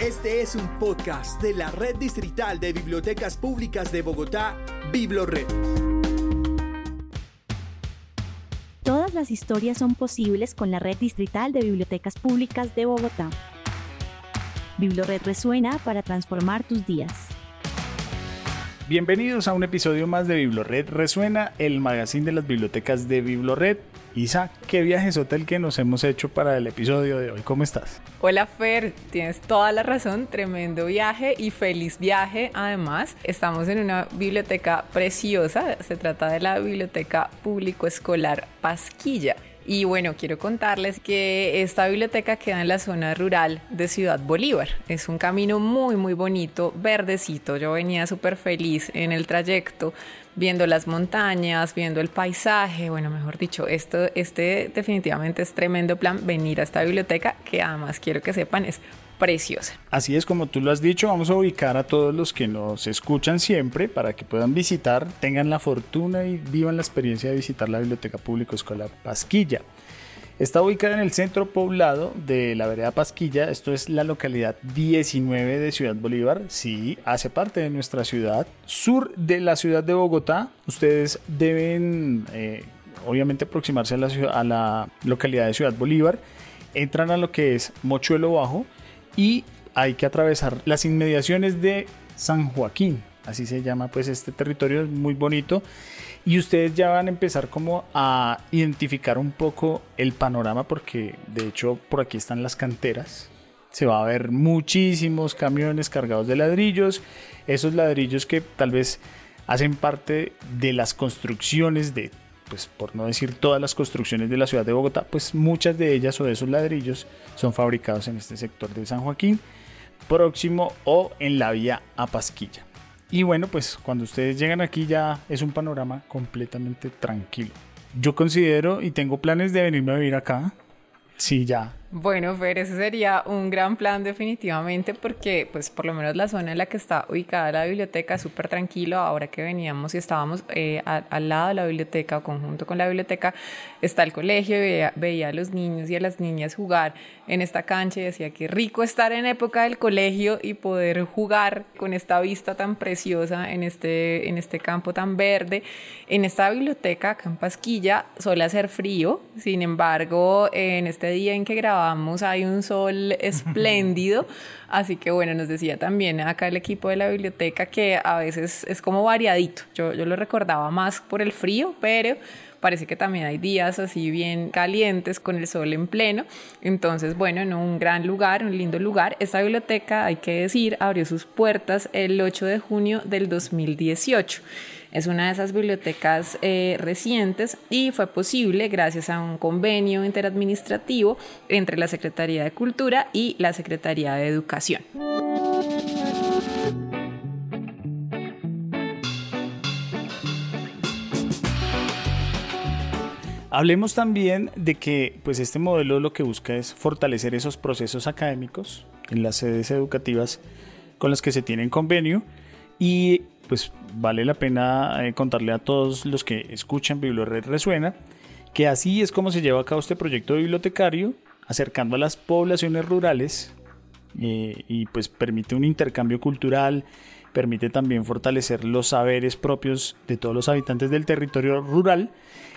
Este es un podcast de la Red Distrital de Bibliotecas Públicas de Bogotá, Biblored. Todas las historias son posibles con la Red Distrital de Bibliotecas Públicas de Bogotá. Biblored resuena para transformar tus días. Bienvenidos a un episodio más de Biblored Resuena, el magazine de las bibliotecas de Biblored. Isa, ¿qué viaje es el que nos hemos hecho para el episodio de hoy? ¿Cómo estás? Hola Fer, tienes toda la razón, tremendo viaje y feliz viaje además. Estamos en una biblioteca preciosa, se trata de la Biblioteca Público Escolar Pasquilla. Y bueno, quiero contarles que esta biblioteca queda en la zona rural de Ciudad Bolívar. Es un camino muy, muy bonito, verdecito. Yo venía súper feliz en el trayecto, viendo las montañas, viendo el paisaje. Bueno, mejor dicho, esto, este definitivamente es tremendo plan venir a esta biblioteca, que además quiero que sepan es preciosa. Así es como tú lo has dicho, vamos a ubicar a todos los que nos escuchan siempre para que puedan visitar, tengan la fortuna y vivan la experiencia de visitar la Biblioteca Público Escolar Pasquilla. Está ubicada en el centro poblado de la vereda Pasquilla, esto es la localidad 19 de Ciudad Bolívar, sí, hace parte de nuestra ciudad, sur de la ciudad de Bogotá. Ustedes deben, eh, obviamente, aproximarse a la, a la localidad de Ciudad Bolívar, entran a lo que es Mochuelo Bajo, y hay que atravesar las inmediaciones de San Joaquín, así se llama pues este territorio, es muy bonito y ustedes ya van a empezar como a identificar un poco el panorama porque de hecho por aquí están las canteras, se va a ver muchísimos camiones cargados de ladrillos, esos ladrillos que tal vez hacen parte de las construcciones de pues por no decir todas las construcciones de la ciudad de Bogotá, pues muchas de ellas o de esos ladrillos son fabricados en este sector de San Joaquín, próximo o en la vía a Pasquilla. Y bueno, pues cuando ustedes llegan aquí ya es un panorama completamente tranquilo. Yo considero y tengo planes de venirme a vivir acá. Sí, ya, bueno, Fer, ese sería un gran plan definitivamente porque pues por lo menos la zona en la que está ubicada la biblioteca es súper tranquilo. Ahora que veníamos y estábamos eh, al lado de la biblioteca o conjunto con la biblioteca está el colegio y veía, a los niños y a las niñas jugar en esta cancha y decía que rico estar en época del colegio y poder jugar con esta vista tan preciosa en este, en este campo tan verde. En esta biblioteca, acá en Pasquilla, suele hacer frío, sin embargo, en este día en que grabamos hay un sol espléndido, así que bueno, nos decía también acá el equipo de la biblioteca que a veces es como variadito, yo, yo lo recordaba más por el frío, pero parece que también hay días así bien calientes con el sol en pleno. Entonces, bueno, en un gran lugar, un lindo lugar. Esta biblioteca, hay que decir, abrió sus puertas el 8 de junio del 2018. Es una de esas bibliotecas eh, recientes y fue posible gracias a un convenio interadministrativo entre la Secretaría de Cultura y la Secretaría de Educación. Hablemos también de que pues este modelo lo que busca es fortalecer esos procesos académicos en las sedes educativas con las que se tienen convenio y pues vale la pena eh, contarle a todos los que escuchan Bibliored Resuena que así es como se lleva a cabo este proyecto bibliotecario, acercando a las poblaciones rurales eh, y pues permite un intercambio cultural, permite también fortalecer los saberes propios de todos los habitantes del territorio rural,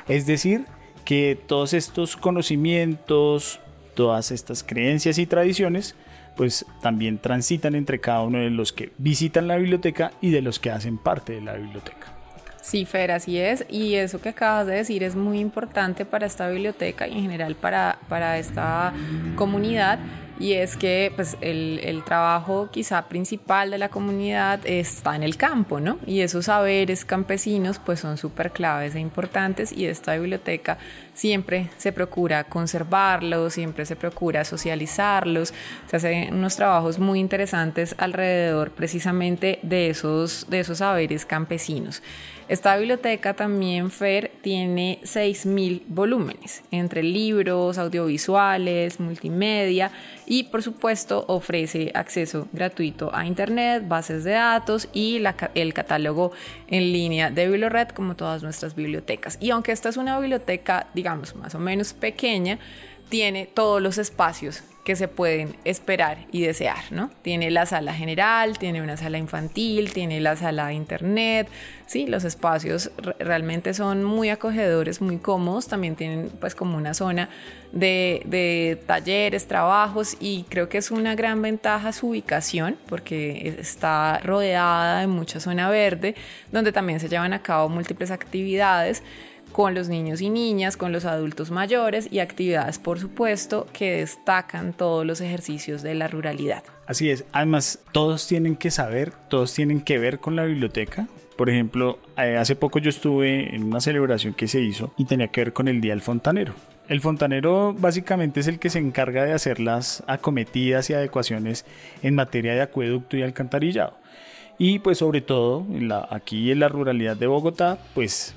es decir, que todos estos conocimientos, todas estas creencias y tradiciones pues también transitan entre cada uno de los que visitan la biblioteca y de los que hacen parte de la biblioteca. Sí, Fer, así es. Y eso que acabas de decir es muy importante para esta biblioteca y en general para, para esta comunidad y es que pues, el, el, trabajo quizá principal de la comunidad está en el campo, ¿no? Y esos saberes campesinos pues son súper claves e importantes y esta biblioteca siempre se procura conservarlos, siempre se procura socializarlos, se hacen unos trabajos muy interesantes alrededor precisamente de esos, de esos saberes campesinos. Esta biblioteca también, Fer, tiene 6.000 volúmenes, entre libros, audiovisuales, multimedia y por supuesto ofrece acceso gratuito a Internet, bases de datos y el catálogo en línea de BiblioRed como todas nuestras bibliotecas. Y aunque esta es una biblioteca, digamos, más o menos pequeña, tiene todos los espacios que se pueden esperar y desear, ¿no? Tiene la sala general, tiene una sala infantil, tiene la sala de internet, sí, los espacios realmente son muy acogedores, muy cómodos, también tienen pues como una zona de, de talleres, trabajos y creo que es una gran ventaja su ubicación porque está rodeada de mucha zona verde donde también se llevan a cabo múltiples actividades con los niños y niñas, con los adultos mayores y actividades, por supuesto, que destacan todos los ejercicios de la ruralidad. Así es, además todos tienen que saber, todos tienen que ver con la biblioteca. Por ejemplo, eh, hace poco yo estuve en una celebración que se hizo y tenía que ver con el Día del Fontanero. El fontanero básicamente es el que se encarga de hacer las acometidas y adecuaciones en materia de acueducto y alcantarillado. Y pues sobre todo aquí en la ruralidad de Bogotá, pues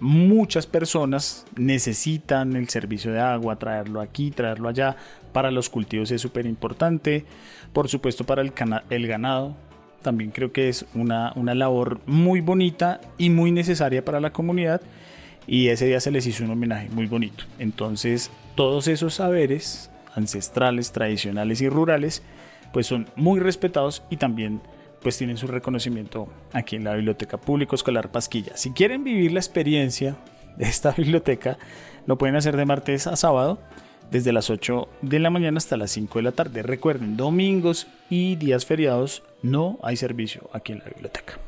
muchas personas necesitan el servicio de agua, traerlo aquí, traerlo allá. Para los cultivos es súper importante. Por supuesto, para el, el, ganado también creo que es una, una labor muy bonita y muy necesaria para la comunidad. Y ese día se les hizo un homenaje muy bonito. Entonces, todos esos saberes ancestrales, tradicionales y rurales, pues son muy respetados y también pues tienen su reconocimiento aquí en la Biblioteca Público Escolar Pasquilla. Si quieren vivir la experiencia de esta biblioteca, lo pueden hacer de martes a sábado, desde las 8 de la mañana hasta las 5 de la tarde. Recuerden, domingos y días feriados no hay servicio aquí en la biblioteca.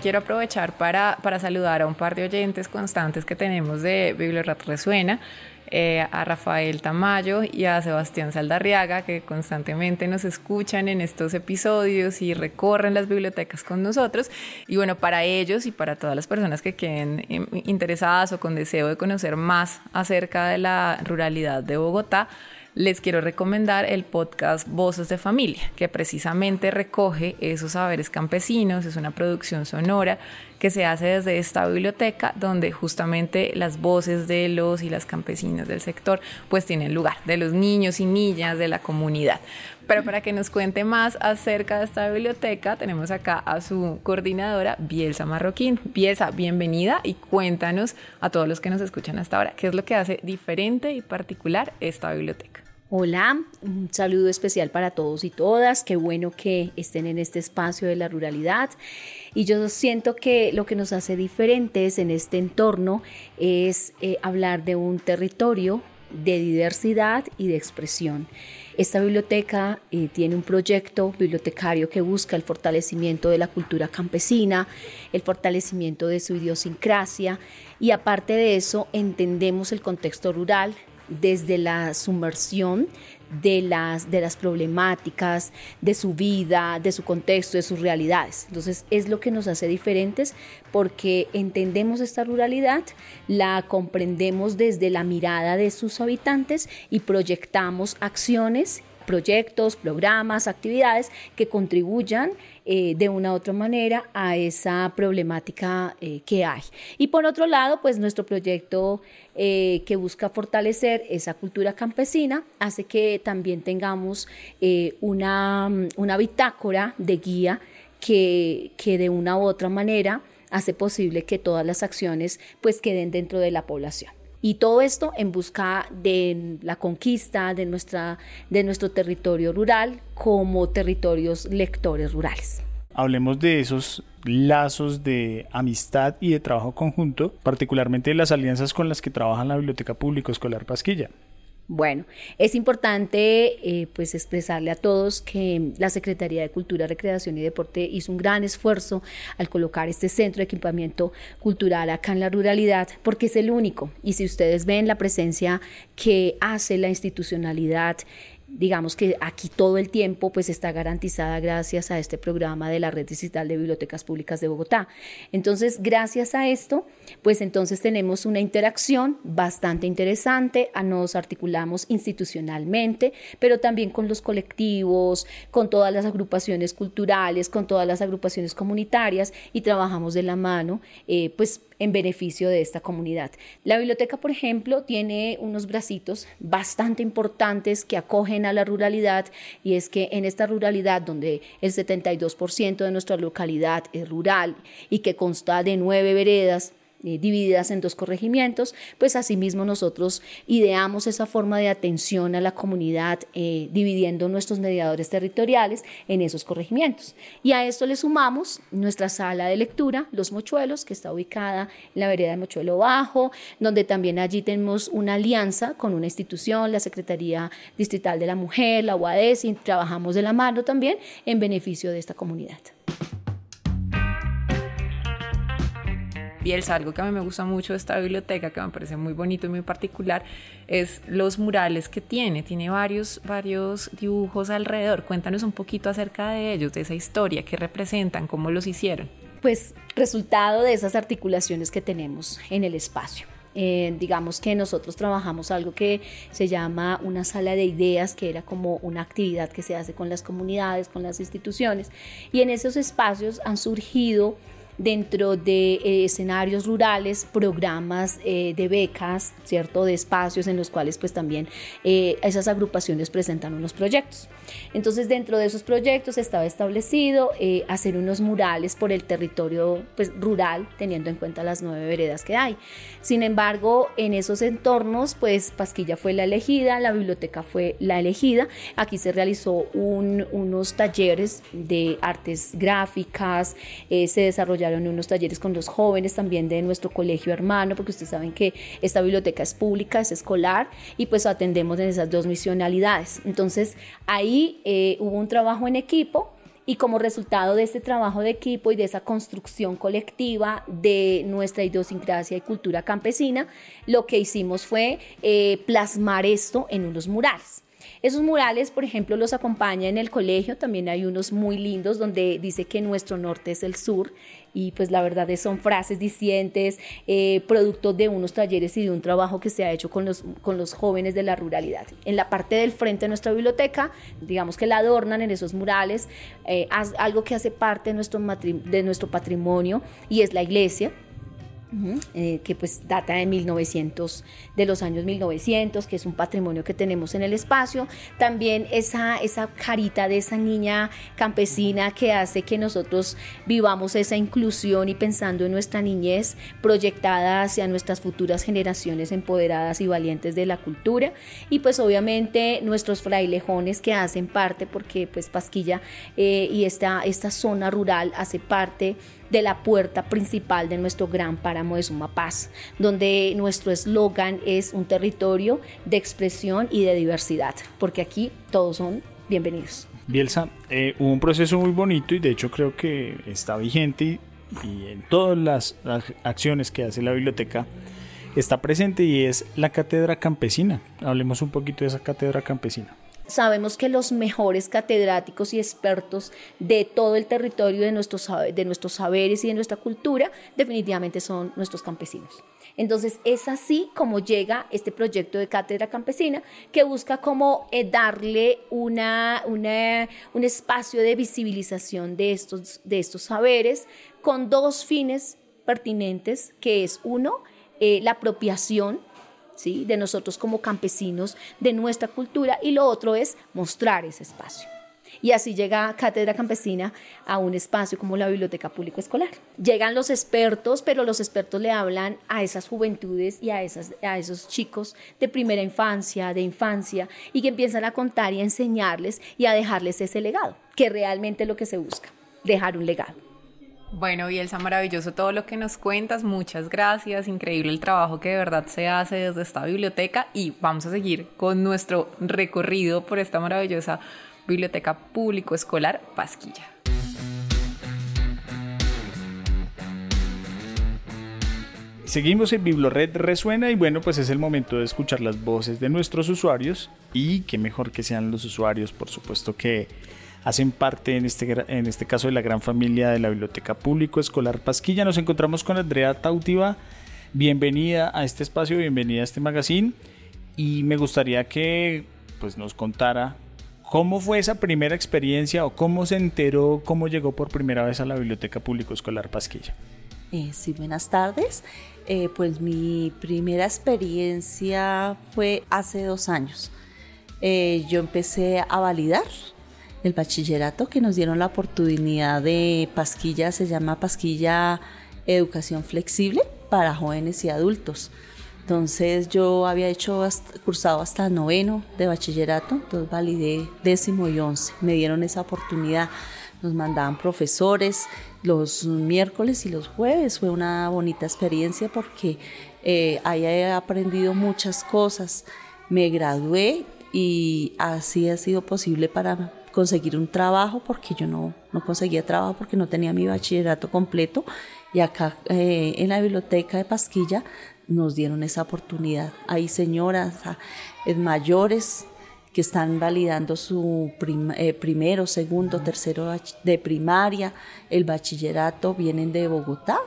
Quiero aprovechar para, para saludar a un par de oyentes constantes que tenemos de Bibliorat Resuena. Eh, a Rafael Tamayo y a Sebastián Saldarriaga, que constantemente nos escuchan en estos episodios y recorren las bibliotecas con nosotros. Y bueno, para ellos y para todas las personas que queden em, interesadas o con deseo de conocer más acerca de la ruralidad de Bogotá, les quiero recomendar el podcast Voces de Familia, que precisamente recoge esos saberes campesinos, es una producción sonora que se hace desde esta biblioteca donde justamente las voces de los y las campesinas del sector pues tienen lugar, de los niños y niñas de la comunidad. Pero para que nos cuente más acerca de esta biblioteca, tenemos acá a su coordinadora, Bielsa Marroquín. Bielsa, bienvenida y cuéntanos a todos los que nos escuchan hasta ahora, qué es lo que hace diferente y particular esta biblioteca. Hola, un saludo especial para todos y todas. Qué bueno que estén en este espacio de la ruralidad. Y yo siento que lo que nos hace diferentes en este entorno es eh, hablar de un territorio de diversidad y de expresión. Esta biblioteca eh, tiene un proyecto bibliotecario que busca el fortalecimiento de la cultura campesina, el fortalecimiento de su idiosincrasia y aparte de eso entendemos el contexto rural desde la sumersión de las, de las problemáticas, de su vida, de su contexto, de sus realidades. Entonces es lo que nos hace diferentes porque entendemos esta ruralidad, la comprendemos desde la mirada de sus habitantes y proyectamos acciones proyectos, programas, actividades que contribuyan eh, de una u otra manera a esa problemática eh, que hay. Y por otro lado, pues nuestro proyecto eh, que busca fortalecer esa cultura campesina hace que también tengamos una, una bitácora de guía que, que de una u otra manera hace posible que todas las acciones pues queden dentro de la población. Y todo esto en busca de la conquista de, nuestra, de nuestro territorio rural como territorios lectores rurales. Hablemos de esos lazos de amistad y de trabajo conjunto, particularmente de las alianzas con las que trabaja la Biblioteca Público Escolar Pasquilla. Bueno, es importante eh, pues expresarle a todos que la Secretaría de Cultura, Recreación y Deporte hizo un gran esfuerzo al colocar este centro de equipamiento cultural acá en la ruralidad, porque es el único. Y si ustedes ven la presencia que hace la institucionalidad digamos que aquí todo el tiempo pues está garantizada gracias a este programa de la Red Digital de Bibliotecas Públicas de Bogotá. Entonces, gracias a esto, pues entonces tenemos una interacción bastante interesante, nos articulamos institucionalmente, pero también con los colectivos, con todas las agrupaciones culturales, con todas las agrupaciones comunitarias y trabajamos de la mano, eh, pues en beneficio de esta comunidad. La biblioteca, por ejemplo, tiene unos bracitos bastante importantes que acogen a la ruralidad y es que en esta ruralidad donde el 72% de nuestra localidad es rural y que consta de nueve veredas, eh, divididas en dos corregimientos, pues asimismo nosotros ideamos esa forma de atención a la comunidad eh, dividiendo nuestros mediadores territoriales en esos corregimientos. Y a esto le sumamos nuestra sala de lectura, Los Mochuelos, que está ubicada en la vereda de Mochuelo Bajo, donde también allí tenemos una alianza con una institución, la Secretaría Distrital de la Mujer, la UADES, y trabajamos de la mano también en beneficio de esta comunidad. Bielsa, algo que a mí me gusta mucho de esta biblioteca, que me parece muy bonito y muy particular, es los murales que tiene. Tiene varios, varios dibujos alrededor. Cuéntanos un poquito acerca de ellos, de esa historia, qué representan, cómo los hicieron. Pues resultado de esas articulaciones que tenemos en el espacio. Eh, digamos que nosotros trabajamos algo que se llama una sala de ideas, que era como una actividad que se hace con las comunidades, con las instituciones, y en esos espacios han surgido dentro de eh, escenarios rurales, programas eh, de becas, ¿cierto? De espacios en los cuales pues también eh, esas agrupaciones presentan unos proyectos. Entonces dentro de esos proyectos estaba establecido hacer unos murales por el territorio pues, rural, teniendo en cuenta las nueve veredas que hay. Sin embargo, en esos entornos pues Pasquilla fue la elegida, la biblioteca fue la elegida. Aquí se realizó unos talleres de artes gráficas, se desarrollaron en unos talleres con los jóvenes también de nuestro colegio hermano, porque ustedes saben que esta biblioteca es pública, es escolar, y pues atendemos en esas dos misionalidades. Entonces ahí eh, hubo un trabajo en equipo y como resultado de este trabajo de equipo y de esa construcción colectiva de nuestra idiosincrasia y cultura campesina, lo que hicimos fue eh, plasmar esto en unos murales. Esos murales, por ejemplo, los acompaña en el colegio, también hay unos muy lindos donde dice que nuestro norte es el sur. Y pues la verdad es, son frases dicientes, eh, producto de unos talleres y de un trabajo que se ha hecho con los, con los jóvenes de la ruralidad. En la parte del frente de nuestra biblioteca, digamos que la adornan en esos murales, eh, algo que hace parte de nuestro, de nuestro patrimonio y es la iglesia eh, que pues data de 1900, de los años 1900, que es un patrimonio que tenemos en el espacio. También esa, esa carita de esa niña campesina que hace que nosotros vivamos esa inclusión y pensando en nuestra niñez proyectada hacia nuestras futuras generaciones empoderadas y valientes de la cultura. Y pues obviamente nuestros frailejones que hacen parte, porque pues Pasquilla eh, y esta, esta zona rural hace parte de la puerta principal de nuestro gran páramo de Sumapaz, donde nuestro eslogan es un territorio de expresión y de diversidad, porque aquí todos son bienvenidos. Bielsa, eh, hubo un proceso muy bonito y de hecho creo que está vigente y, en todas las, las acciones que hace la biblioteca está presente y es la cátedra campesina. Hablemos un poquito de esa cátedra campesina. Sabemos que los mejores catedráticos y expertos de todo el territorio de nuestros, de nuestros saberes y de nuestra cultura definitivamente son nuestros campesinos. Entonces es así como llega este proyecto de cátedra campesina que busca como eh, darle una, un espacio de visibilización de estos, de estos saberes con dos fines pertinentes, que es uno, eh, la apropiación de nosotros como campesinos, de nuestra cultura, y lo otro es mostrar ese espacio. Y así llega Cátedra Campesina a un espacio como la Biblioteca Público Escolar. Llegan los expertos, pero los expertos le hablan a esas juventudes y a, esas, a esos chicos de primera infancia, de infancia, y que empiezan a contar y a enseñarles y a dejarles ese legado, que realmente es lo que se busca, dejar un legado. Bueno, Bielsa, maravilloso todo lo que nos cuentas, muchas gracias, increíble el trabajo que de verdad se hace desde esta biblioteca y vamos a seguir con nuestro recorrido por esta maravillosa biblioteca público escolar Pasquilla. Seguimos en Biblored Resuena y bueno, pues es el momento de escuchar las voces de nuestros usuarios y qué mejor que sean los usuarios, por supuesto que hacen parte en este, en este caso de la gran familia de la Biblioteca Público Escolar Pasquilla. Nos encontramos con Andrea Tautiva. Bienvenida a este espacio, bienvenida a este magazine y me gustaría que pues, nos contara cómo fue esa primera experiencia o cómo se enteró, cómo llegó por primera vez a la Biblioteca Público Escolar Pasquilla. Eh, sí, buenas tardes. Eh, pues mi primera experiencia fue hace dos años. Eh, yo empecé a validar el bachillerato que nos dieron la oportunidad de Pasquilla, se llama Pasquilla Educación Flexible. para jóvenes y adultos. Entonces yo había hecho cursado hasta noveno de bachillerato, entonces validé décimo y once. Me dieron esa oportunidad. Nos mandaban profesores los miércoles y los jueves. Fue una bonita experiencia porque eh, ahí he aprendido muchas cosas. Me gradué y así ha sido posible para conseguir un trabajo porque yo no, no conseguía trabajo porque no tenía mi bachillerato completo y acá eh, en la biblioteca de Pasquilla nos dieron esa oportunidad. Hay señoras eh, mayores que están validando su eh, primero, segundo, tercero de primaria, el bachillerato, vienen de Bogotá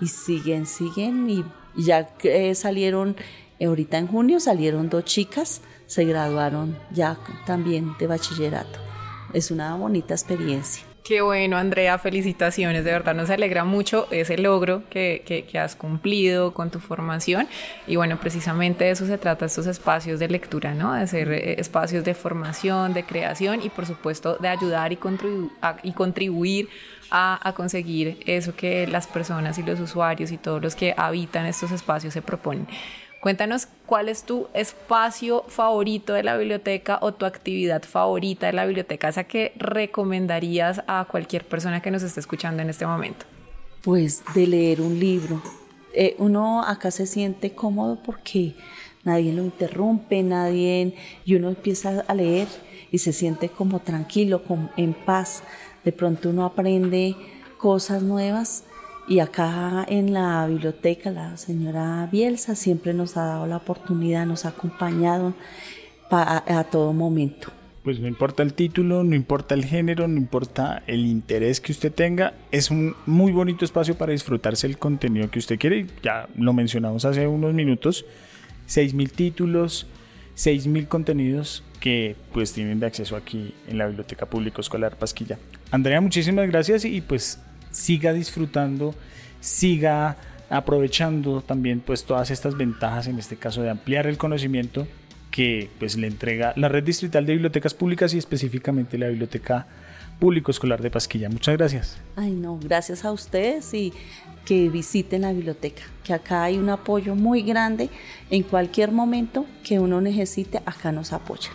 y siguen, siguen y ya salieron, ahorita en junio salieron dos chicas, se graduaron ya también de bachillerato. Es una bonita experiencia. Qué bueno, Andrea, felicitaciones, de verdad nos alegra mucho ese logro que, has cumplido con tu formación y bueno, precisamente de eso se trata estos espacios de lectura, ¿no? De hacer eh, espacios de formación, de creación y por supuesto de ayudar y, contribuir a, conseguir eso que las personas y los usuarios y todos los que habitan estos espacios se proponen. Cuéntanos cuál es tu espacio favorito de la biblioteca o tu actividad favorita de la biblioteca, esa que recomendarías a cualquier persona que nos esté escuchando en este momento. Pues de leer un libro. Eh, uno acá se siente cómodo porque nadie lo interrumpe, nadie, y uno empieza a leer y se siente como tranquilo, como en paz. De pronto uno aprende cosas nuevas y acá en la biblioteca la señora Bielsa siempre nos ha dado la oportunidad, nos ha acompañado a, todo momento. Pues no importa el título, no importa el género, no importa el interés que usted tenga, es un muy bonito espacio para disfrutarse el contenido que usted quiere. Ya lo mencionamos hace unos minutos, 6.000 títulos, 6.000 contenidos que pues tienen de acceso aquí en la Biblioteca Público Escolar Pasquilla. Andrea, muchísimas gracias y pues siga disfrutando, siga aprovechando también pues todas estas ventajas, en este caso de ampliar el conocimiento que pues le entrega la Red Distrital de Bibliotecas Públicas y específicamente la Biblioteca Público Escolar de Pasquilla. Muchas gracias. Ay, no, gracias a ustedes y que visiten la biblioteca, que acá hay un apoyo muy grande en cualquier momento que uno necesite, acá nos apoya.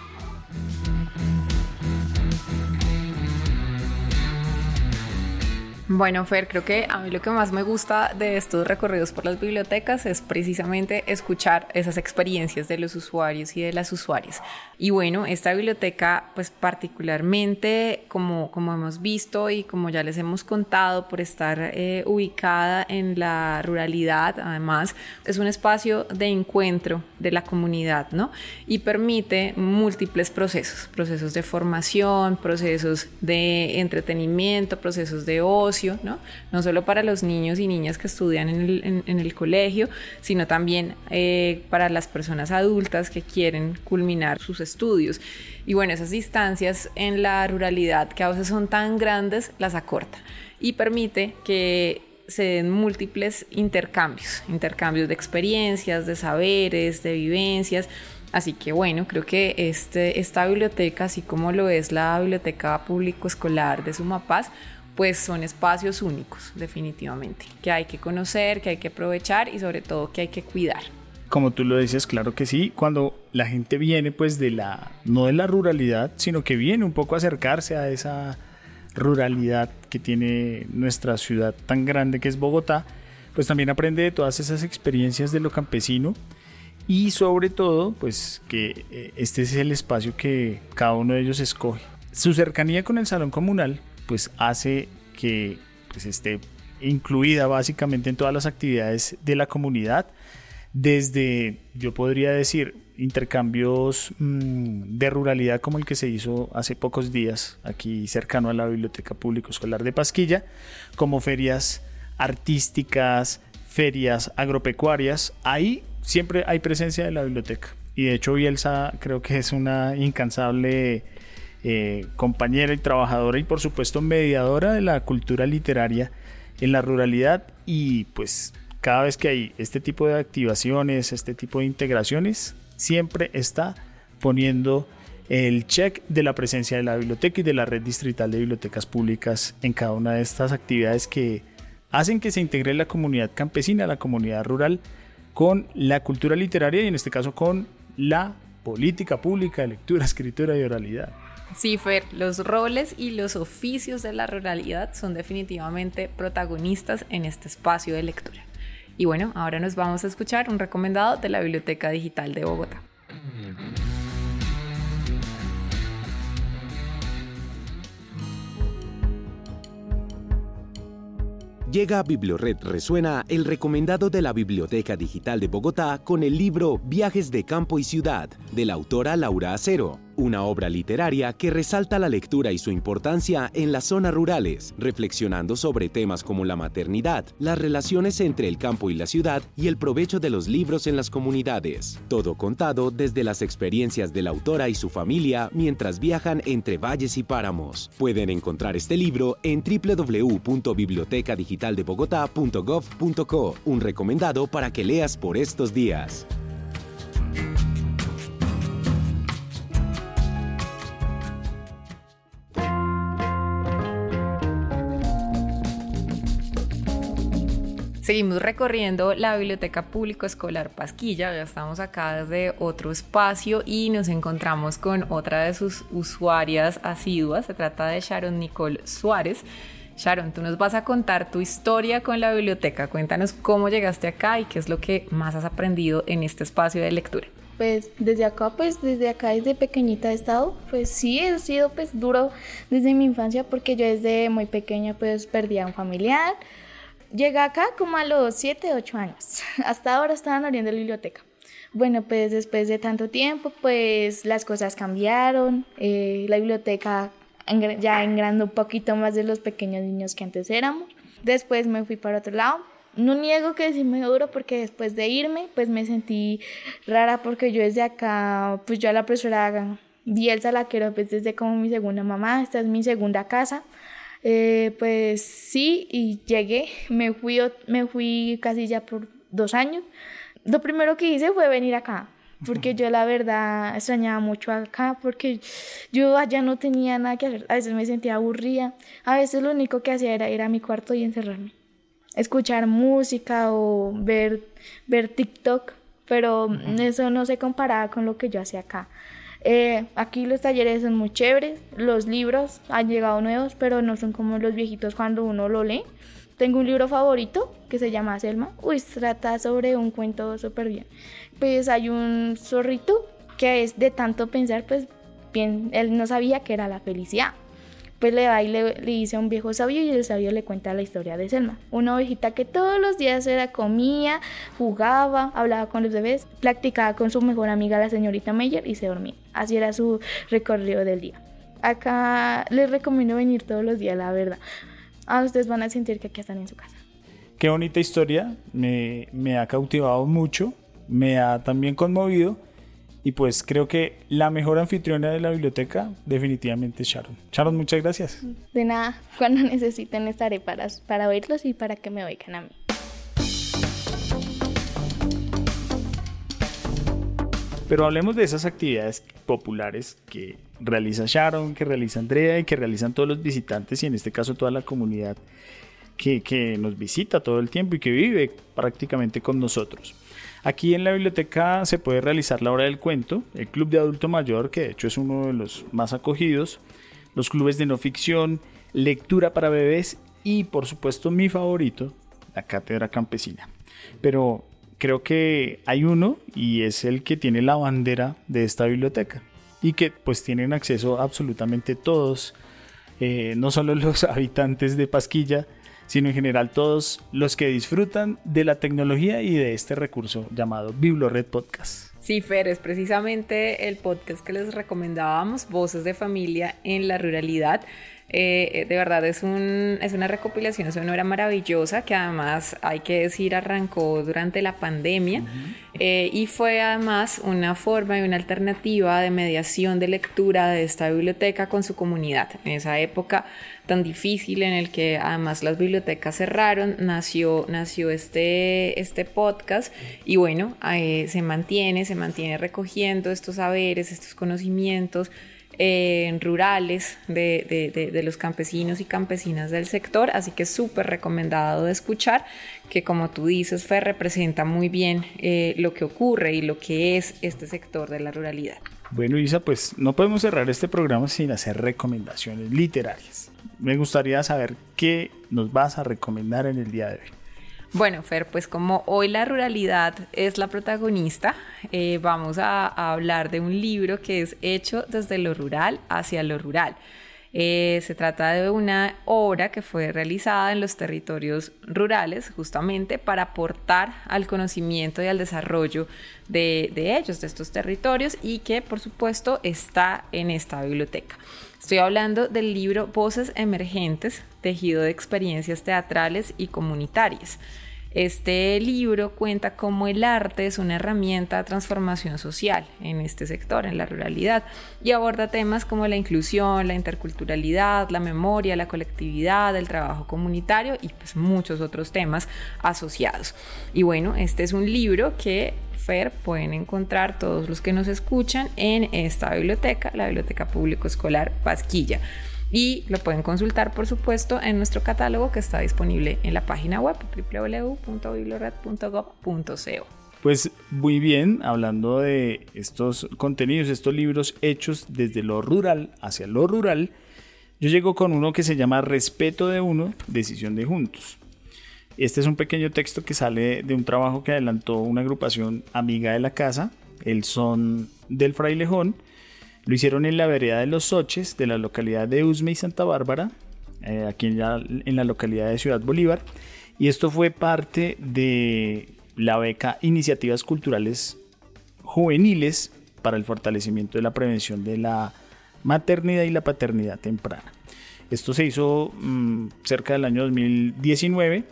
Bueno, Fer, creo que a mí lo que más me gusta de estos recorridos por las bibliotecas es precisamente escuchar esas experiencias de los usuarios y de las usuarias. Y bueno, esta biblioteca, pues particularmente, como, como hemos visto y como ya les hemos contado, por estar eh, ubicada en la ruralidad, además, es un espacio de encuentro de la comunidad, ¿no? Y permite múltiples procesos, procesos de formación, procesos de entretenimiento, procesos de ocio, ¿no? solo para los niños y niñas que estudian en el, colegio, sino también eh, para las personas adultas que quieren culminar sus estudios. Y bueno, esas distancias en la ruralidad que a veces son tan grandes, las acorta y permite que se den múltiples intercambios, intercambios de experiencias, de saberes, de vivencias. Así que bueno, creo que este, esta biblioteca, así como lo es la Biblioteca Público Escolar de Sumapaz, pues son espacios únicos, definitivamente, que hay que conocer, que hay que aprovechar y sobre todo que hay que cuidar. Como tú lo dices, claro que sí, cuando la gente viene pues de la, no de la ruralidad, sino que viene un poco a acercarse a esa ruralidad que tiene nuestra ciudad tan grande que es Bogotá, pues también aprende de todas esas experiencias de lo campesino y sobre todo pues que eh, este es el espacio que cada uno de ellos escoge. Su cercanía con el salón comunal pues hace que pues, esté incluida básicamente en todas las actividades de la comunidad, desde, yo podría decir, intercambios mm, de ruralidad como el que se hizo hace pocos días aquí cercano a la Biblioteca Público Escolar de Pasquilla, como ferias artísticas, ferias agropecuarias, ahí siempre hay presencia de la biblioteca. Y de hecho Bielsa creo que es una incansable eh, compañera y trabajadora y por supuesto mediadora de la cultura literaria en la ruralidad y pues cada vez que hay este tipo de activaciones, este tipo de integraciones, siempre está poniendo el check de la presencia de la biblioteca y de la red distrital de bibliotecas públicas en cada una de estas actividades que hacen que se integre la comunidad campesina, la comunidad rural, con la cultura literaria y en este caso con la política pública de lectura, escritura y oralidad. Sí, Fer, los roles y los oficios de la ruralidad son definitivamente protagonistas en este espacio de lectura. Y bueno, ahora nos vamos a escuchar un recomendado de la Biblioteca Digital de Bogotá. Llega a Bibliored Resuena el recomendado de la Biblioteca Digital de Bogotá con el libro Viajes de Campo y Ciudad, de la autora Laura Acero una obra literaria que resalta la lectura y su importancia en las zonas rurales, reflexionando sobre temas como la maternidad, las relaciones entre el campo y la ciudad y el provecho de los libros en las comunidades. Todo contado desde las experiencias de la autora y su familia mientras viajan entre valles y páramos. Pueden encontrar este libro en www.bibliotecadigitaldebogotá.gov.co, un recomendado para que leas por estos días. Seguimos recorriendo la Biblioteca Público Escolar Pasquilla, ya estamos acá desde otro espacio y nos encontramos con otra de sus usuarias asiduas, se trata de Sharon Nicole Suárez. Sharon, tú nos vas a contar tu historia con la biblioteca, cuéntanos cómo llegaste acá y qué es lo que más has aprendido en este espacio de lectura. Pues desde acá, pues desde acá, desde pequeñita he estado, pues sí, he sido pues duro desde mi infancia porque yo desde muy pequeña pues perdí a un familiar, Llegué acá como a los 7, 8 años. Hasta ahora estaban abriendo la biblioteca. Bueno, pues después de tanto tiempo, pues las cosas cambiaron. Eh, la biblioteca ya engrandó un poquito más de los pequeños niños que antes éramos. Después me fui para otro lado. No niego que sí me duro porque después de irme, pues me sentí rara porque yo desde acá, pues yo a la profesora Bielsa la quiero pues desde como mi segunda mamá, esta es mi segunda casa. Eh, pues sí, y llegué, me fui, me fui casi ya por dos años. Lo primero que hice fue venir acá, porque yo la verdad extrañaba mucho acá, porque yo allá no tenía nada que hacer, a veces me sentía aburrida, a veces lo único que hacía era ir a mi cuarto y encerrarme, escuchar música o ver, ver TikTok, pero eso no se comparaba con lo que yo hacía acá. Eh, aquí los talleres son muy chéveres, los libros han llegado nuevos, pero no son como los viejitos cuando uno lo lee. Tengo un libro favorito que se llama Selma. Uy, trata sobre un cuento súper bien. Pues hay un zorrito que es de tanto pensar, pues bien, él no sabía que era la felicidad pues le va y le, dice a un viejo sabio y el sabio le cuenta la historia de Selma. Una ovejita que todos los días era comía, jugaba, hablaba con los bebés, practicaba con su mejor amiga la señorita Meyer y se dormía. Así era su recorrido del día. Acá les recomiendo venir todos los días, la verdad. A ustedes van a sentir que aquí están en su casa. Qué bonita historia, me, me ha cautivado mucho, me ha también conmovido y pues creo que la mejor anfitriona de la biblioteca definitivamente es Sharon. Sharon, muchas gracias. De nada, cuando necesiten estaré para, para oírlos y para que me oigan a mí. Pero hablemos de esas actividades populares que realiza Sharon, que realiza Andrea y que realizan todos los visitantes y en este caso toda la comunidad que, que nos visita todo el tiempo y que vive prácticamente con nosotros. Aquí en la biblioteca se puede realizar la hora del cuento, el club de adulto mayor, que de hecho es uno de los más acogidos, los clubes de no ficción, lectura para bebés y por supuesto mi favorito, la cátedra campesina. Pero creo que hay uno y es el que tiene la bandera de esta biblioteca y que pues tienen acceso absolutamente todos, eh, no solo los habitantes de Pasquilla, sino en general todos los que disfrutan de la tecnología y de este recurso llamado BibloRed Podcast. Sí, Fer, es precisamente el podcast que les recomendábamos, Voces de Familia en la Ruralidad. Eh, de verdad es, un, es una recopilación sonora maravillosa que además hay que decir arrancó durante la pandemia eh, y fue además una forma y una alternativa de mediación de lectura de esta biblioteca con su comunidad. En esa época tan difícil en el que además las bibliotecas cerraron, nació, nació este, este podcast y bueno, se mantiene, se mantiene recogiendo estos saberes, estos conocimientos eh, rurales de, los campesinos y campesinas del sector, así que es súper recomendado de escuchar, que como tú dices, Fer, representa muy bien eh, lo que ocurre y lo que es este sector de la ruralidad. Bueno, Isa, pues no podemos cerrar este programa sin hacer recomendaciones literarias. Me gustaría saber qué nos vas a recomendar en el día de hoy. Bueno, Fer, pues como hoy la ruralidad es la protagonista, eh, vamos a, hablar de un libro que es hecho desde lo rural hacia lo rural. Eh, se trata de una obra que fue realizada en los territorios rurales justamente para aportar al conocimiento y al desarrollo de, de ellos, de estos territorios, y que por supuesto está en esta biblioteca. Estoy hablando del libro Voces Emergentes, tejido de experiencias teatrales y comunitarias. Este libro cuenta cómo el arte es una herramienta de transformación social en este sector, en la ruralidad, y aborda temas como la inclusión, la interculturalidad, la memoria, la colectividad, el trabajo comunitario y pues muchos otros temas asociados. Y bueno, este es un libro que Fer pueden encontrar todos los que nos escuchan en esta biblioteca, la Biblioteca Público Escolar Pasquilla y lo pueden consultar por supuesto en nuestro catálogo que está disponible en la página web www.bibliored.gov.co. Pues muy bien, hablando de estos contenidos, estos libros hechos desde lo rural hacia lo rural, yo llego con uno que se llama Respeto de uno, Decisión de Juntos. Este es un pequeño texto que sale de un trabajo que adelantó una agrupación amiga de la casa, el Son del Frailejón, lo hicieron en la vereda de Los Soches, de la localidad de Usme y Santa Bárbara, eh, aquí en la, localidad de Ciudad Bolívar. Y esto fue parte de la beca Iniciativas Culturales Juveniles para el fortalecimiento de la prevención de la maternidad y la paternidad temprana. Esto se hizo mm, cerca del año 2019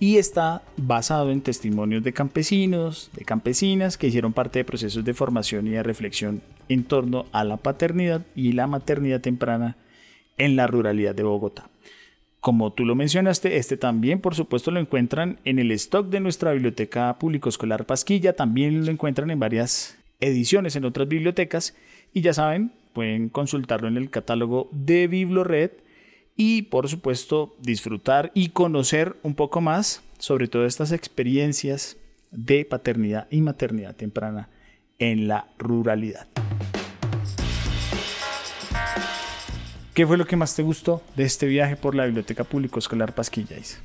y está basado en testimonios de campesinos, de campesinas que hicieron parte de procesos de formación y de reflexión en torno a la paternidad y la maternidad temprana en la ruralidad de Bogotá. Como tú lo mencionaste, este también por supuesto lo encuentran en el stock de nuestra biblioteca público escolar Pasquilla, también lo encuentran en varias ediciones en otras bibliotecas y ya saben, pueden consultarlo en el catálogo de Biblored y por supuesto disfrutar y conocer un poco más sobre todas estas experiencias de paternidad y maternidad temprana en la ruralidad. ¿Qué fue lo que más te gustó de este viaje por la Biblioteca Público Escolar Pasquillas?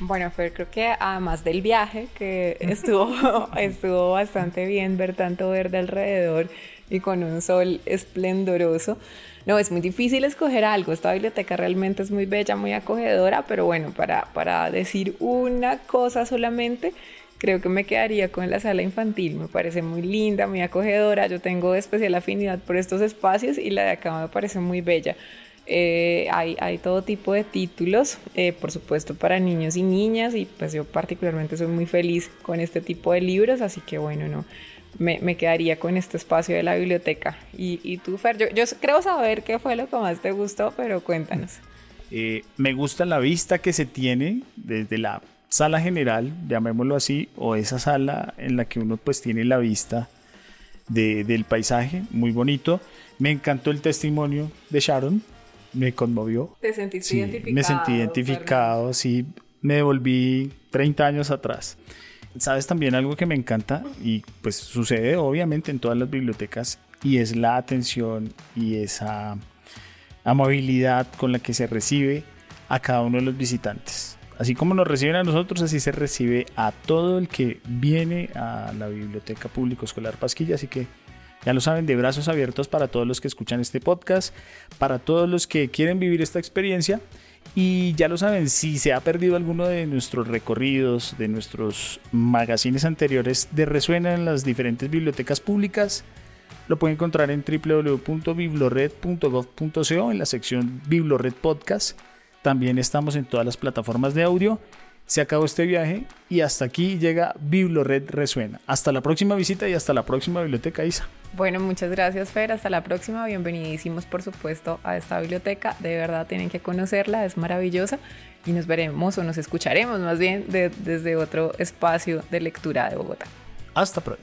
Bueno, fue creo que además del viaje, que estuvo, estuvo bastante bien ver tanto verde alrededor y con un sol esplendoroso, no, es muy difícil escoger algo. Esta biblioteca realmente es muy bella, muy acogedora, pero bueno, para, para decir una cosa solamente, creo que me quedaría con la sala infantil. Me parece muy linda, muy acogedora. Yo tengo especial afinidad por estos espacios y la de acá me parece muy bella. Eh, hay, hay, todo tipo de títulos, eh, por supuesto para niños y niñas, y pues yo particularmente soy muy feliz con este tipo de libros, así que bueno, no, me, quedaría con este espacio de la biblioteca. Y, y tú, Fer, yo, yo, creo saber qué fue lo que más te gustó, pero cuéntanos. Eh, me gusta la vista que se tiene desde la sala general, llamémoslo así, o esa sala en la que uno pues tiene la vista de, del paisaje, muy bonito. Me encantó el testimonio de Sharon, me conmovió. ¿Te sentiste identificado? Me sentí identificado, sí, me devolví 30 años atrás. Sabes también algo que me encanta y pues sucede obviamente en todas las bibliotecas y es la atención y esa amabilidad con la que se recibe a cada uno de los visitantes. Así como nos reciben a nosotros, así se recibe a todo el que viene a la Biblioteca Público Escolar Pasquilla. Así que ya lo saben, de brazos abiertos para todos los que escuchan este podcast, para todos los que quieren vivir esta experiencia y ya lo saben, si se ha perdido alguno de nuestros recorridos, de nuestros magazines anteriores de Resuena en las diferentes bibliotecas públicas, lo pueden encontrar en www.biblored.gov.co en la sección Biblored Podcast. También estamos en todas las plataformas de audio se acabó este viaje y hasta aquí llega Biblored Resuena. Hasta la próxima visita y hasta la próxima biblioteca, Isa. Bueno, muchas gracias, Fer. Hasta la próxima. Bienvenidísimos, por supuesto, a esta biblioteca. De verdad, tienen que conocerla, es maravillosa. Y nos veremos o nos escucharemos más bien desde otro espacio de lectura de Bogotá. Hasta pronto.